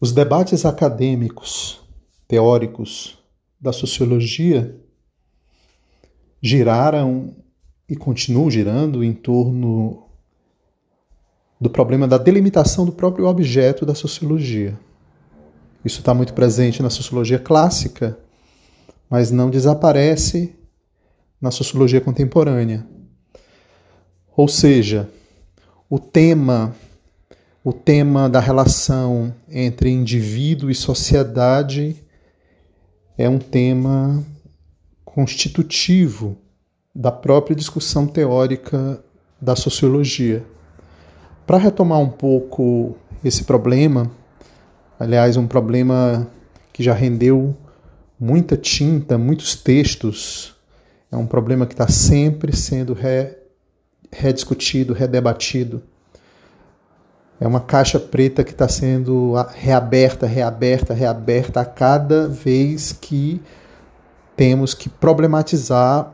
Os debates acadêmicos, teóricos da sociologia giraram e continuam girando em torno do problema da delimitação do próprio objeto da sociologia. Isso está muito presente na sociologia clássica, mas não desaparece na sociologia contemporânea. Ou seja, o tema o tema da relação entre indivíduo e sociedade é um tema constitutivo da própria discussão teórica da sociologia. Para retomar um pouco esse problema, aliás, um problema que já rendeu muita tinta, muitos textos, é um problema que está sempre sendo re, rediscutido, redebatido é uma caixa preta que está sendo reaberta, reaberta, reaberta a cada vez que temos que problematizar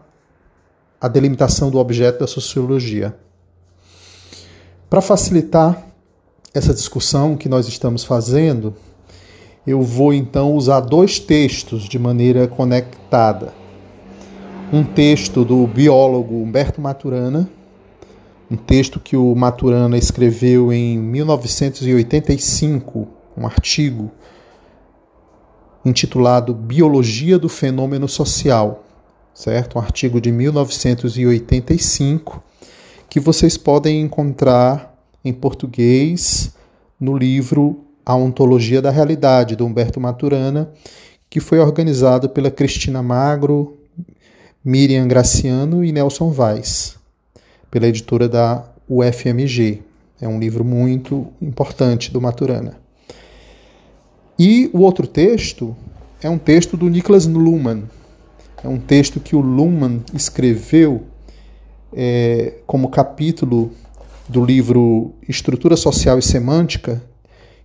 a delimitação do objeto da sociologia. Para facilitar essa discussão que nós estamos fazendo, eu vou então usar dois textos de maneira conectada. Um texto do biólogo Humberto Maturana, um texto que o Maturana escreveu em 1985, um artigo intitulado Biologia do Fenômeno Social, certo? Um artigo de 1985 que vocês podem encontrar em português no livro A Ontologia da Realidade, do Humberto Maturana, que foi organizado pela Cristina Magro, Miriam Graciano e Nelson Vaz pela editora da UFMG. É um livro muito importante do Maturana. E o outro texto é um texto do Niklas Luhmann. É um texto que o Luhmann escreveu é, como capítulo do livro Estrutura Social e Semântica,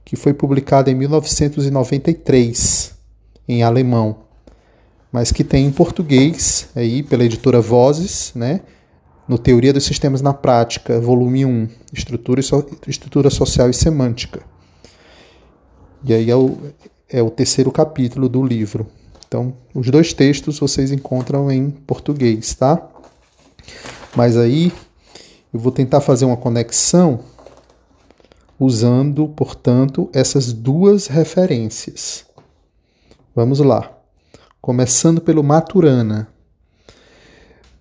que foi publicado em 1993 em alemão, mas que tem em português aí pela editora Vozes, né? No Teoria dos Sistemas na Prática, volume 1, Estrutura, so Estrutura Social e Semântica. E aí é o, é o terceiro capítulo do livro. Então, os dois textos vocês encontram em português, tá? Mas aí eu vou tentar fazer uma conexão usando, portanto, essas duas referências. Vamos lá. Começando pelo Maturana,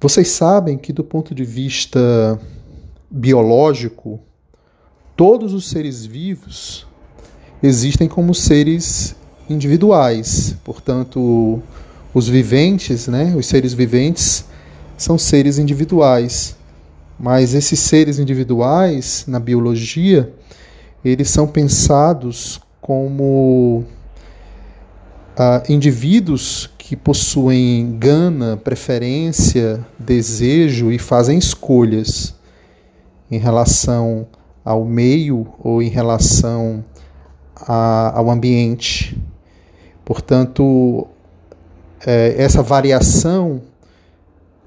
vocês sabem que, do ponto de vista biológico, todos os seres vivos existem como seres individuais. Portanto, os viventes, né, os seres viventes, são seres individuais. Mas esses seres individuais, na biologia, eles são pensados como ah, indivíduos que possuem gana, preferência, desejo e fazem escolhas em relação ao meio ou em relação a, ao ambiente. Portanto, é, essa variação,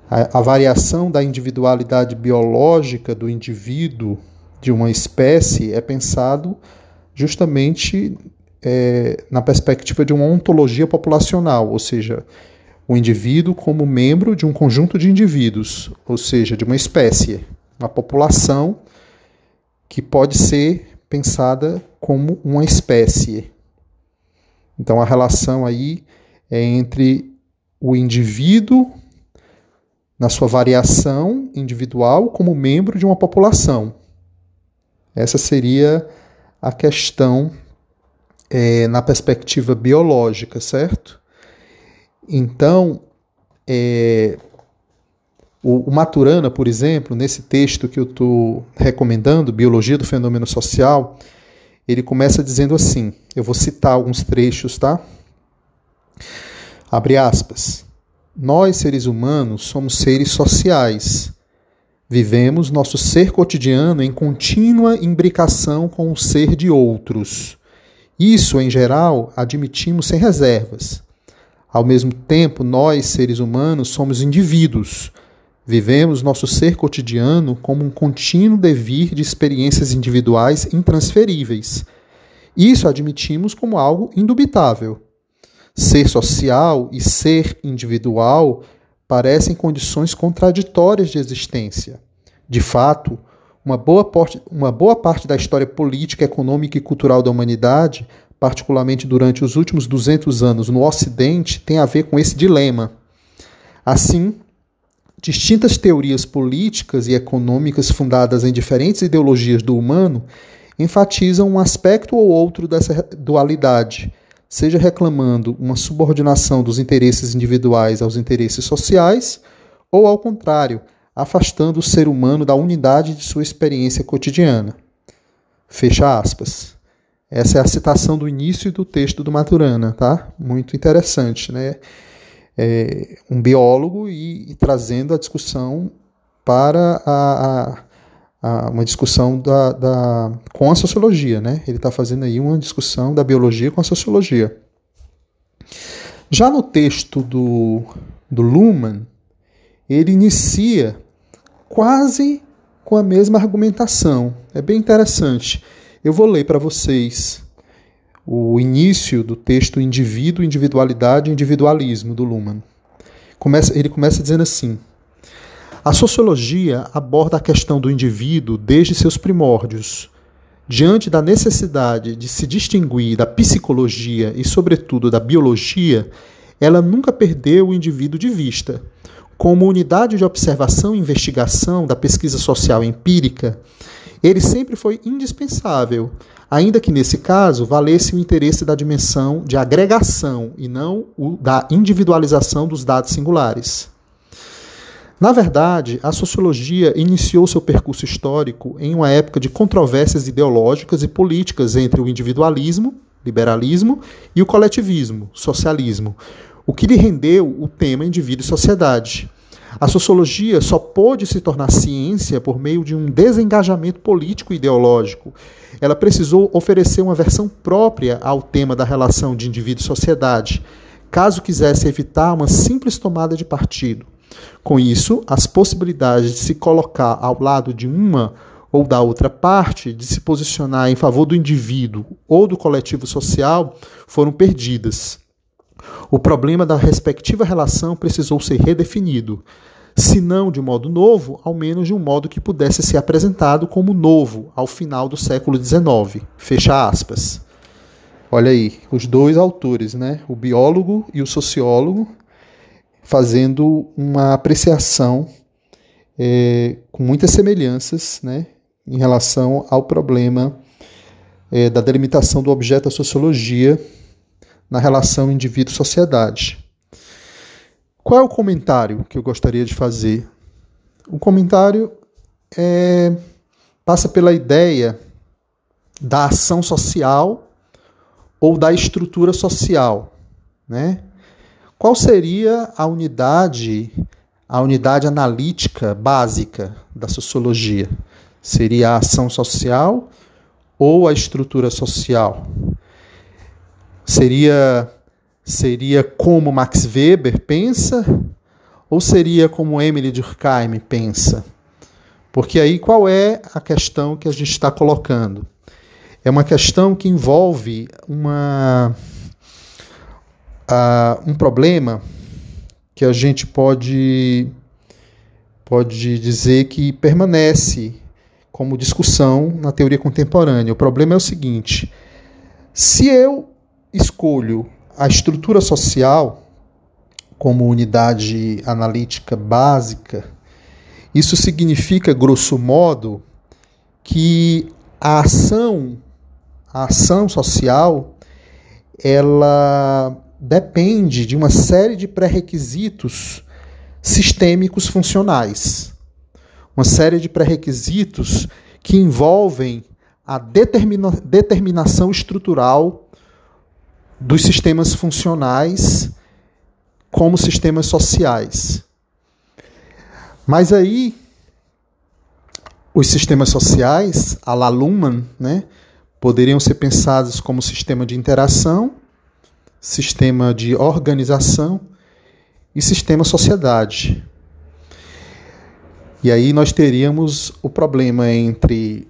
a, a variação da individualidade biológica do indivíduo de uma espécie é pensado justamente é, na perspectiva de uma ontologia populacional, ou seja, o indivíduo como membro de um conjunto de indivíduos, ou seja, de uma espécie, uma população que pode ser pensada como uma espécie. Então a relação aí é entre o indivíduo na sua variação individual como membro de uma população. Essa seria a questão é, na perspectiva biológica, certo? Então, é, o, o, Maturana, por exemplo, nesse texto que eu estou recomendando, Biologia do Fenômeno Social, ele começa dizendo assim: eu vou citar alguns trechos, tá? Abre aspas. Nós, seres humanos, somos seres sociais. Vivemos nosso ser cotidiano em contínua imbricação com o ser de outros. Isso, em geral, admitimos sem reservas. Ao mesmo tempo, nós, seres humanos, somos indivíduos. Vivemos nosso ser cotidiano como um contínuo devir de experiências individuais intransferíveis. Isso admitimos como algo indubitável. Ser social e ser individual parecem condições contraditórias de existência. De fato, uma boa, parte, uma boa parte da história política, econômica e cultural da humanidade, particularmente durante os últimos 200 anos no Ocidente, tem a ver com esse dilema. Assim, distintas teorias políticas e econômicas fundadas em diferentes ideologias do humano enfatizam um aspecto ou outro dessa dualidade, seja reclamando uma subordinação dos interesses individuais aos interesses sociais, ou ao contrário, afastando o ser humano da unidade de sua experiência cotidiana. Fecha aspas. Essa é a citação do início do texto do Maturana, tá? Muito interessante, né? É um biólogo e, e trazendo a discussão para a, a uma discussão da, da, com a sociologia, né? Ele está fazendo aí uma discussão da biologia com a sociologia. Já no texto do, do Luhmann, ele inicia quase com a mesma argumentação. É bem interessante. Eu vou ler para vocês o início do texto Indivíduo, Individualidade e Individualismo do Luhmann. Começa, ele começa dizendo assim. A sociologia aborda a questão do indivíduo desde seus primórdios. Diante da necessidade de se distinguir da psicologia e, sobretudo, da biologia, ela nunca perdeu o indivíduo de vista. Como unidade de observação e investigação da pesquisa social empírica, ele sempre foi indispensável, ainda que nesse caso valesse o interesse da dimensão de agregação e não o da individualização dos dados singulares. Na verdade, a sociologia iniciou seu percurso histórico em uma época de controvérsias ideológicas e políticas entre o individualismo, liberalismo, e o coletivismo, socialismo, o que lhe rendeu o tema indivíduo e sociedade. A sociologia só pôde se tornar ciência por meio de um desengajamento político e ideológico. Ela precisou oferecer uma versão própria ao tema da relação de indivíduo e sociedade, caso quisesse evitar uma simples tomada de partido. Com isso, as possibilidades de se colocar ao lado de uma ou da outra parte, de se posicionar em favor do indivíduo ou do coletivo social, foram perdidas. O problema da respectiva relação precisou ser redefinido, se não de modo novo, ao menos de um modo que pudesse ser apresentado como novo ao final do século XIX. Fecha aspas. Olha aí, os dois autores, né? O biólogo e o sociólogo, fazendo uma apreciação é, com muitas semelhanças né, em relação ao problema é, da delimitação do objeto da sociologia na relação indivíduo-sociedade. Qual é o comentário que eu gostaria de fazer? O comentário é, passa pela ideia da ação social ou da estrutura social, né? Qual seria a unidade, a unidade analítica básica da sociologia? Seria a ação social ou a estrutura social? Seria seria como Max Weber pensa ou seria como Emily Durkheim pensa? Porque aí qual é a questão que a gente está colocando? É uma questão que envolve uma uh, um problema que a gente pode, pode dizer que permanece como discussão na teoria contemporânea. O problema é o seguinte: se eu escolho a estrutura social como unidade analítica básica, isso significa, grosso modo, que a ação, a ação social, ela depende de uma série de pré-requisitos sistêmicos funcionais. Uma série de pré-requisitos que envolvem a determina determinação estrutural dos sistemas funcionais como sistemas sociais. Mas aí, os sistemas sociais, a la Luhmann, né, poderiam ser pensados como sistema de interação sistema de organização e sistema sociedade. E aí nós teríamos o problema entre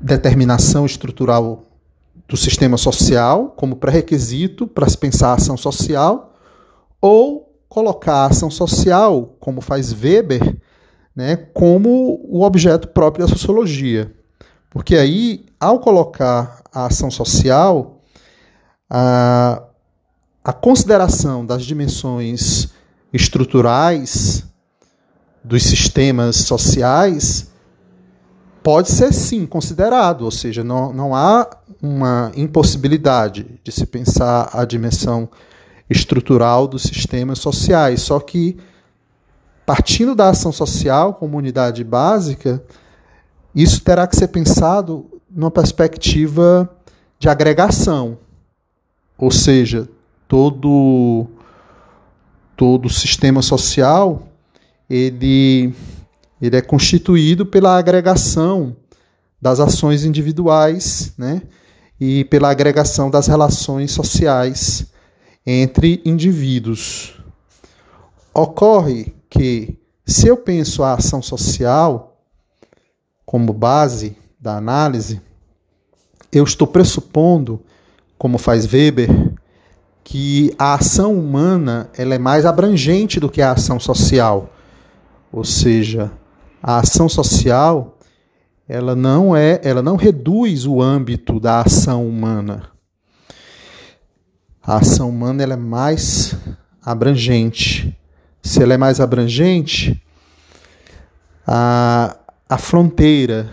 determinação estrutural do sistema social como pré-requisito para se pensar a ação social, ou colocar a ação social, como faz Weber, né, como o objeto próprio da sociologia. Porque aí, ao colocar a ação social, a, a consideração das dimensões estruturais dos sistemas sociais pode ser sim considerado, ou seja, não, não há uma impossibilidade de se pensar a dimensão estrutural dos sistemas sociais, só que partindo da ação social como unidade básica, isso terá que ser pensado numa perspectiva de agregação, ou seja, todo todo sistema social ele ele é constituído pela agregação das ações individuais, né? E pela agregação das relações sociais entre indivíduos. Ocorre que, se eu penso a ação social como base da análise, eu estou pressupondo, como faz Weber, que a ação humana ela é mais abrangente do que a ação social. Ou seja, a ação social ela não é, ela não reduz o âmbito da ação humana. A ação humana ela é mais abrangente. Se ela é mais abrangente, a, a fronteira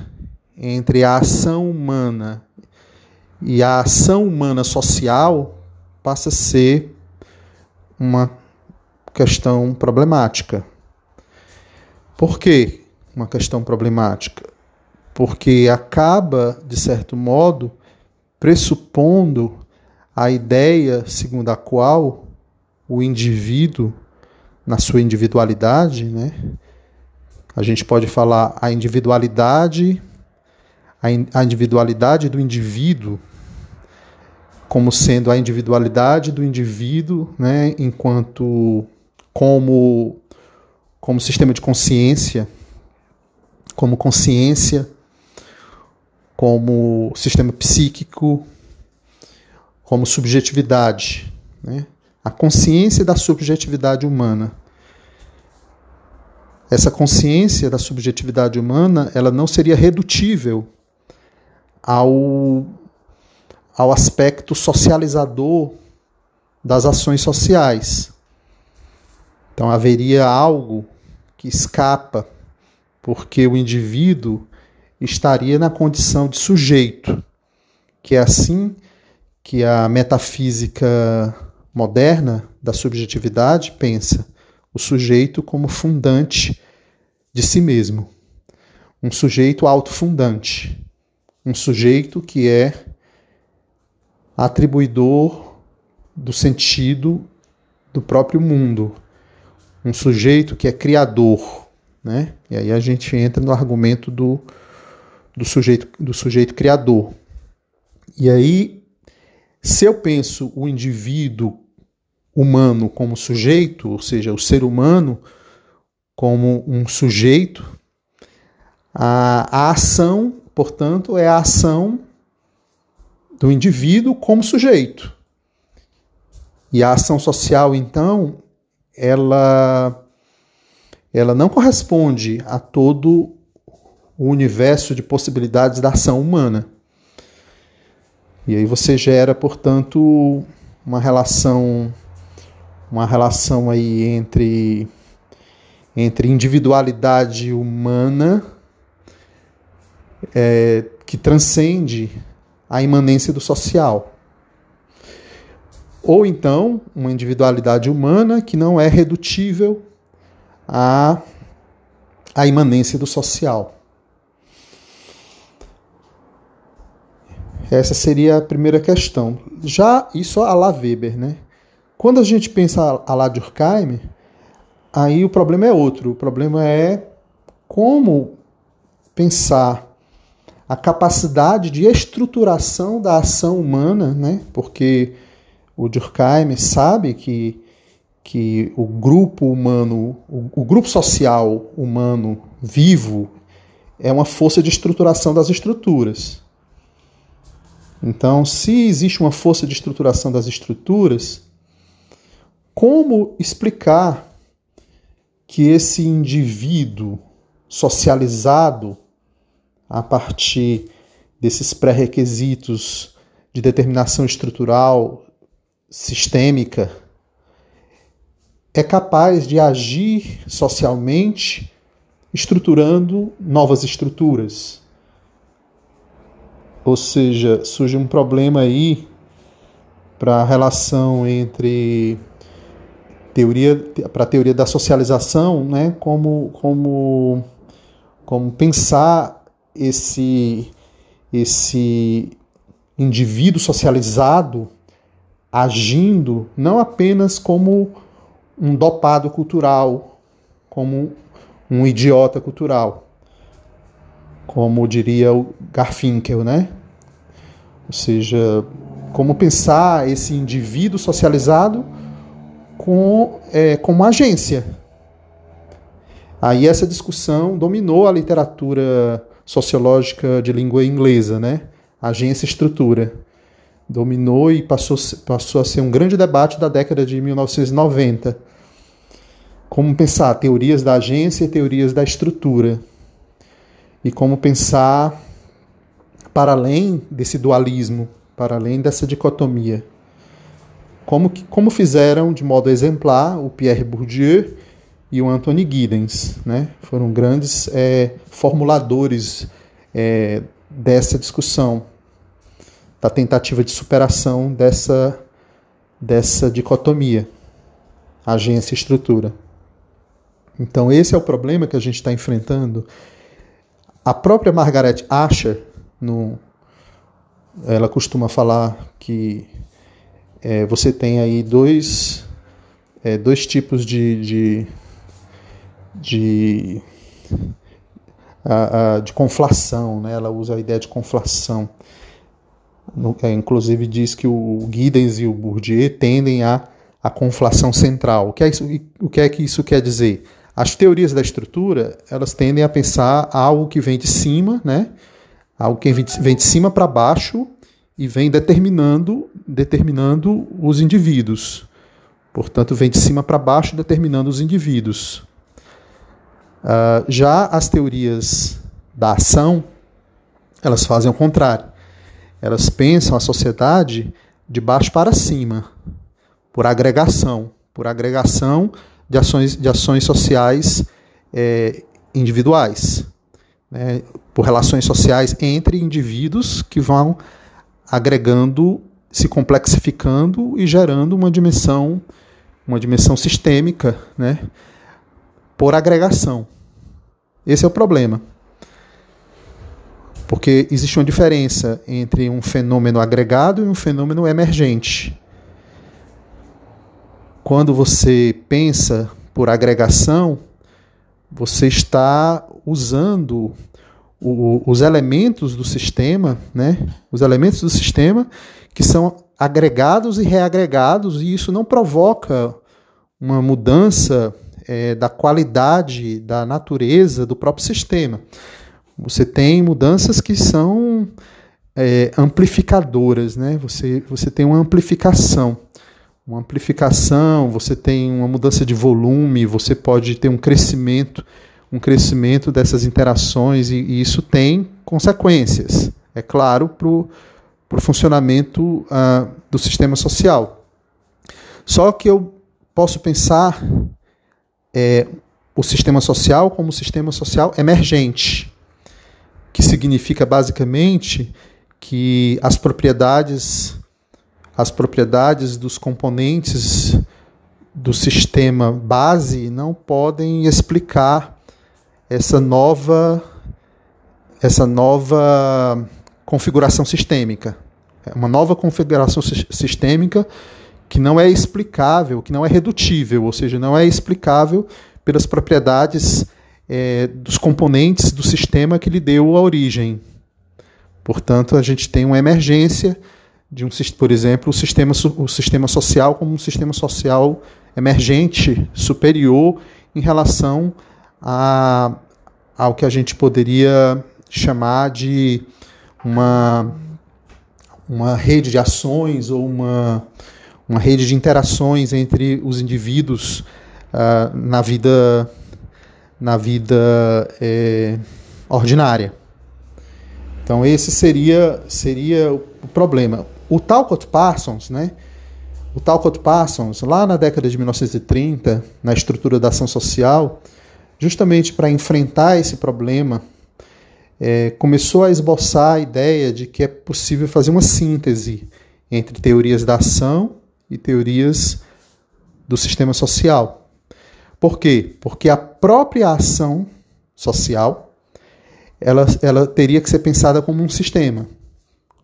entre a ação humana e a ação humana social passa a ser uma questão problemática. Por quê? Uma questão problemática, porque acaba, de certo modo, pressupondo a ideia segundo a qual o indivíduo, na sua individualidade, né? A gente pode falar a individualidade, a individualidade do indivíduo como sendo a individualidade do indivíduo, né, enquanto como como sistema de consciência, como consciência, como sistema psíquico, como subjetividade, né? a consciência da subjetividade humana. Essa consciência da subjetividade humana, ela não seria redutível ao, ao aspecto socializador das ações sociais. Então haveria algo que escapa porque o indivíduo estaria na condição de sujeito, que é assim que a metafísica moderna da subjetividade pensa o sujeito como fundante de si mesmo, um sujeito autofundante, um sujeito que é atribuidor do sentido do próprio mundo, um sujeito que é criador né? E aí a gente entra no argumento do, do, sujeito, do sujeito criador. E aí, se eu penso o indivíduo humano como sujeito, ou seja, o ser humano como um sujeito, a, a ação, portanto, é a ação do indivíduo como sujeito. E a ação social, então, ela ela não corresponde a todo o universo de possibilidades da ação humana. E aí você gera, portanto, uma relação uma relação aí entre entre individualidade humana é, que transcende a imanência do social. Ou então, uma individualidade humana que não é redutível a, a imanência do social. Essa seria a primeira questão. Já isso a la Weber, né? Quando a gente pensa a la Durkheim, aí o problema é outro. O problema é como pensar a capacidade de estruturação da ação humana, né? Porque o Durkheim sabe que que o grupo humano, o, o grupo social humano vivo é uma força de estruturação das estruturas. Então, se existe uma força de estruturação das estruturas, como explicar que esse indivíduo socializado a partir desses pré-requisitos de determinação estrutural sistêmica é capaz de agir socialmente estruturando novas estruturas. Ou seja, surge um problema aí para a relação entre teoria para a teoria da socialização, né, como como como pensar esse esse indivíduo socializado agindo não apenas como um dopado cultural, como um idiota cultural, como diria o Garfinkel, né? Ou seja, como pensar esse indivíduo socializado com, é, como agência. Aí essa discussão dominou a literatura sociológica de língua inglesa, né? Agência e estrutura. Dominou e passou, passou a ser um grande debate da década de 1990. Como pensar teorias da agência e teorias da estrutura. E como pensar para além desse dualismo, para além dessa dicotomia. Como, como fizeram de modo exemplar o Pierre Bourdieu e o Anthony Giddens. Né? Foram grandes é, formuladores é, dessa discussão, da tentativa de superação dessa, dessa dicotomia, agência e estrutura. Então, esse é o problema que a gente está enfrentando. A própria Margaret Asher, no, ela costuma falar que é, você tem aí dois, é, dois tipos de, de de, a, a, de conflação, né? ela usa a ideia de conflação. É, inclusive diz que o Giddens e o Bourdieu tendem a a conflação central. O que, é isso, o que é que isso quer dizer? As teorias da estrutura elas tendem a pensar algo que vem de cima, né? algo que vem de cima para baixo e vem determinando, determinando os indivíduos. Portanto, vem de cima para baixo determinando os indivíduos. Uh, já as teorias da ação, elas fazem o contrário. Elas pensam a sociedade de baixo para cima, por agregação, por agregação de ações, de ações sociais é, individuais, né, por relações sociais entre indivíduos que vão agregando, se complexificando e gerando uma dimensão, uma dimensão sistêmica, né, por agregação. Esse é o problema. Porque existe uma diferença entre um fenômeno agregado e um fenômeno emergente. Quando você pensa por agregação, você está usando o, os elementos do sistema, né? Os elementos do sistema que são agregados e reagregados, e isso não provoca uma mudança é, da qualidade da natureza do próprio sistema. Você tem mudanças que são é, amplificadoras, né? Você, você tem uma amplificação. Uma amplificação, você tem uma mudança de volume, você pode ter um crescimento, um crescimento dessas interações, e, e isso tem consequências, é claro, para o funcionamento uh, do sistema social. Só que eu posso pensar é, o sistema social como sistema social emergente, que significa basicamente que as propriedades as propriedades dos componentes do sistema base não podem explicar essa nova essa nova configuração sistêmica. É uma nova configuração sistêmica que não é explicável, que não é redutível, ou seja, não é explicável pelas propriedades é, dos componentes do sistema que lhe deu a origem. Portanto, a gente tem uma emergência de um, por exemplo, o sistema, o sistema social como um sistema social emergente, superior em relação a, ao que a gente poderia chamar de uma uma rede de ações ou uma, uma rede de interações entre os indivíduos uh, na vida, na vida é, ordinária. Então esse seria, seria o problema. O Talcott Parsons, né? O Talcott Parsons, lá na década de 1930, na estrutura da ação social, justamente para enfrentar esse problema, é, começou a esboçar a ideia de que é possível fazer uma síntese entre teorias da ação e teorias do sistema social. Por quê? Porque a própria ação social ela, ela teria que ser pensada como um sistema,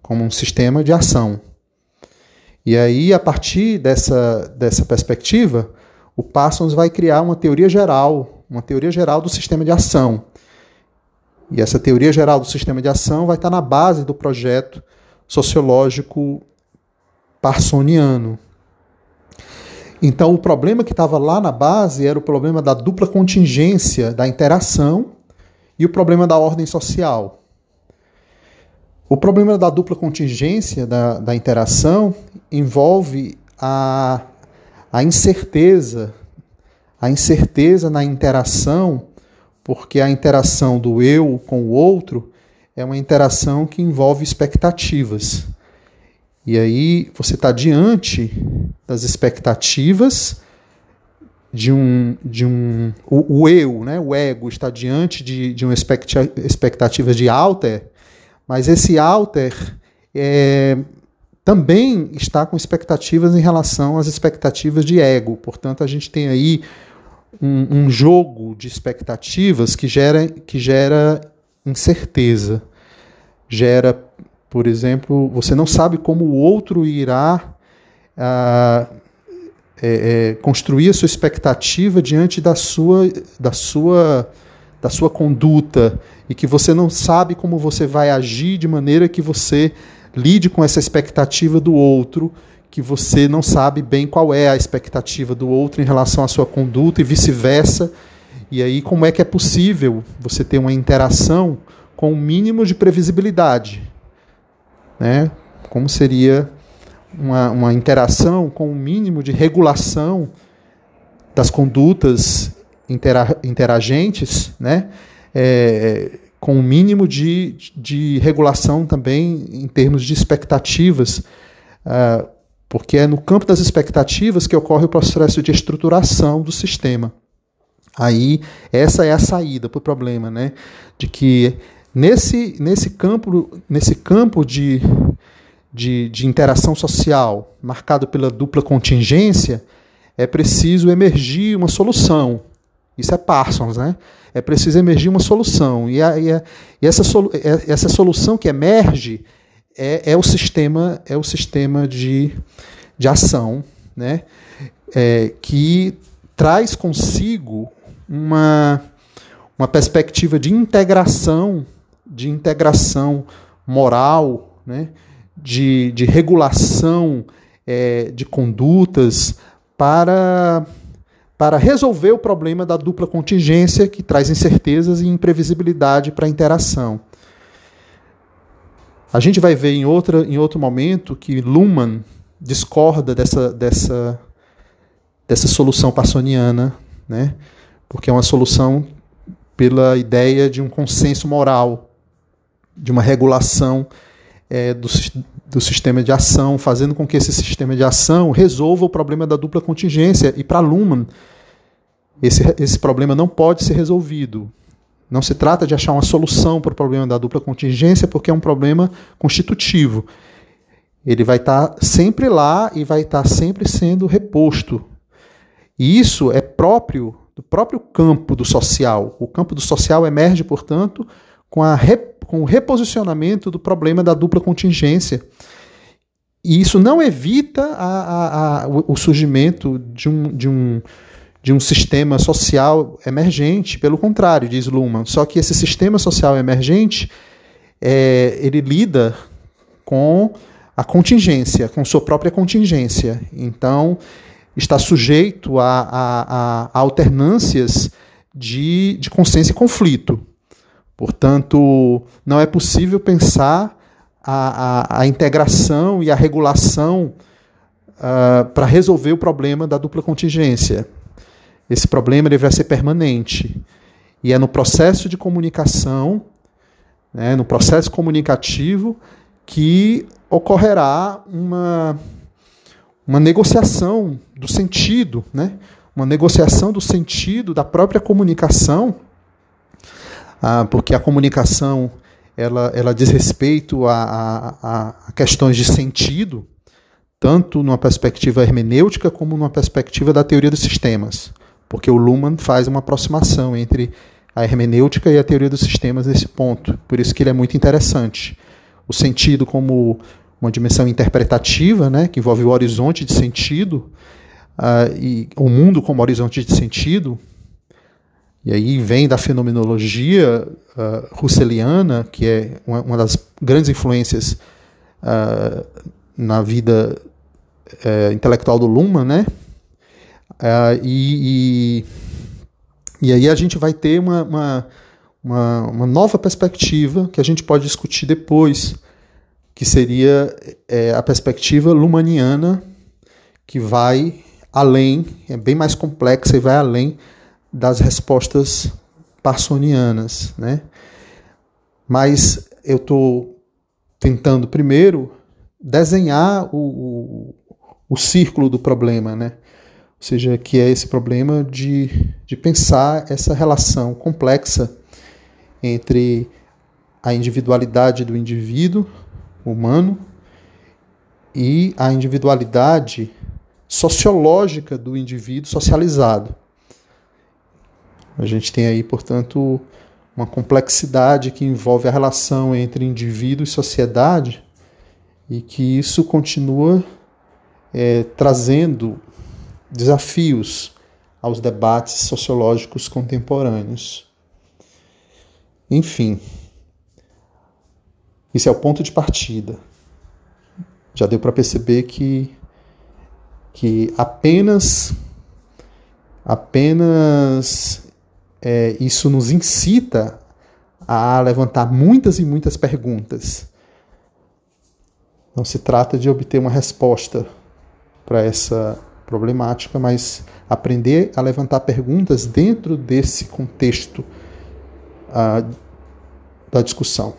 como um sistema de ação. E aí, a partir dessa, dessa perspectiva, o Parsons vai criar uma teoria geral, uma teoria geral do sistema de ação. E essa teoria geral do sistema de ação vai estar na base do projeto sociológico parsoniano. Então, o problema que estava lá na base era o problema da dupla contingência da interação e o problema da ordem social. O problema da dupla contingência da, da interação envolve a, a incerteza, a incerteza na interação, porque a interação do eu com o outro é uma interação que envolve expectativas. E aí você está diante das expectativas de um. De um o, o, eu, né, o ego, está diante de, de uma expectativa de alter mas esse alter é, também está com expectativas em relação às expectativas de ego. Portanto, a gente tem aí um, um jogo de expectativas que gera, que gera incerteza. Gera, por exemplo, você não sabe como o outro irá ah, é, é, construir a sua expectativa diante da sua, da sua da sua conduta e que você não sabe como você vai agir de maneira que você lide com essa expectativa do outro, que você não sabe bem qual é a expectativa do outro em relação à sua conduta e vice-versa. E aí, como é que é possível você ter uma interação com o um mínimo de previsibilidade? Né? Como seria uma, uma interação com o um mínimo de regulação das condutas intera interagentes, né? É, com o um mínimo de, de regulação também em termos de expectativas, uh, porque é no campo das expectativas que ocorre o processo de estruturação do sistema. Aí, essa é a saída para o problema, né? De que nesse, nesse campo, nesse campo de, de, de interação social, marcado pela dupla contingência, é preciso emergir uma solução, isso é Parsons, né? É preciso emergir uma solução. E, a, e, a, e essa, solu, essa solução que emerge é, é, o sistema, é o sistema de, de ação, né? É, que traz consigo uma, uma perspectiva de integração, de integração moral, né? de, de regulação é, de condutas para para resolver o problema da dupla contingência que traz incertezas e imprevisibilidade para a interação. A gente vai ver em, outra, em outro momento que Luhmann discorda dessa, dessa, dessa solução parsoniana, né? porque é uma solução pela ideia de um consenso moral, de uma regulação é, do, do sistema de ação, fazendo com que esse sistema de ação resolva o problema da dupla contingência. E para Luhmann, esse, esse problema não pode ser resolvido. Não se trata de achar uma solução para o problema da dupla contingência, porque é um problema constitutivo. Ele vai estar sempre lá e vai estar sempre sendo reposto. E isso é próprio do próprio campo do social. O campo do social emerge, portanto, com, a, com o reposicionamento do problema da dupla contingência. E isso não evita a, a, a, o surgimento de um, de um de um sistema social emergente, pelo contrário, diz Luhmann. Só que esse sistema social emergente, é, ele lida com a contingência, com sua própria contingência. Então, está sujeito a, a, a alternâncias de, de consciência e conflito. Portanto, não é possível pensar a, a, a integração e a regulação uh, para resolver o problema da dupla contingência. Esse problema ele vai ser permanente. E é no processo de comunicação, né, no processo comunicativo, que ocorrerá uma, uma negociação do sentido, né? uma negociação do sentido da própria comunicação, ah, porque a comunicação ela, ela diz respeito a, a, a questões de sentido, tanto numa perspectiva hermenêutica como numa perspectiva da teoria dos sistemas, porque o Luhmann faz uma aproximação entre a hermenêutica e a teoria dos sistemas nesse ponto, por isso que ele é muito interessante. O sentido como uma dimensão interpretativa, né, que envolve o horizonte de sentido, uh, e o mundo como horizonte de sentido, e aí vem da fenomenologia uh, russeliana, que é uma, uma das grandes influências uh, na vida uh, intelectual do Luhmann, né? E, e, e, aí a gente vai ter uma, uma, uma, uma, nova perspectiva que a gente pode discutir depois, que seria é, a perspectiva lumaniana, que vai além, é bem mais complexa e vai além das respostas parsonianas, né? Mas eu estou tentando primeiro desenhar o, o, o, círculo do problema, né? Ou seja, que é esse problema de, de pensar essa relação complexa entre a individualidade do indivíduo humano e a individualidade sociológica do indivíduo socializado. A gente tem aí, portanto, uma complexidade que envolve a relação entre indivíduo e sociedade e que isso continua é, trazendo desafios aos debates sociológicos contemporâneos. Enfim, esse é o ponto de partida. Já deu para perceber que, que apenas apenas é, isso nos incita a levantar muitas e muitas perguntas. Não se trata de obter uma resposta para essa problemática, mas aprender a levantar perguntas dentro desse contexto uh, da discussão.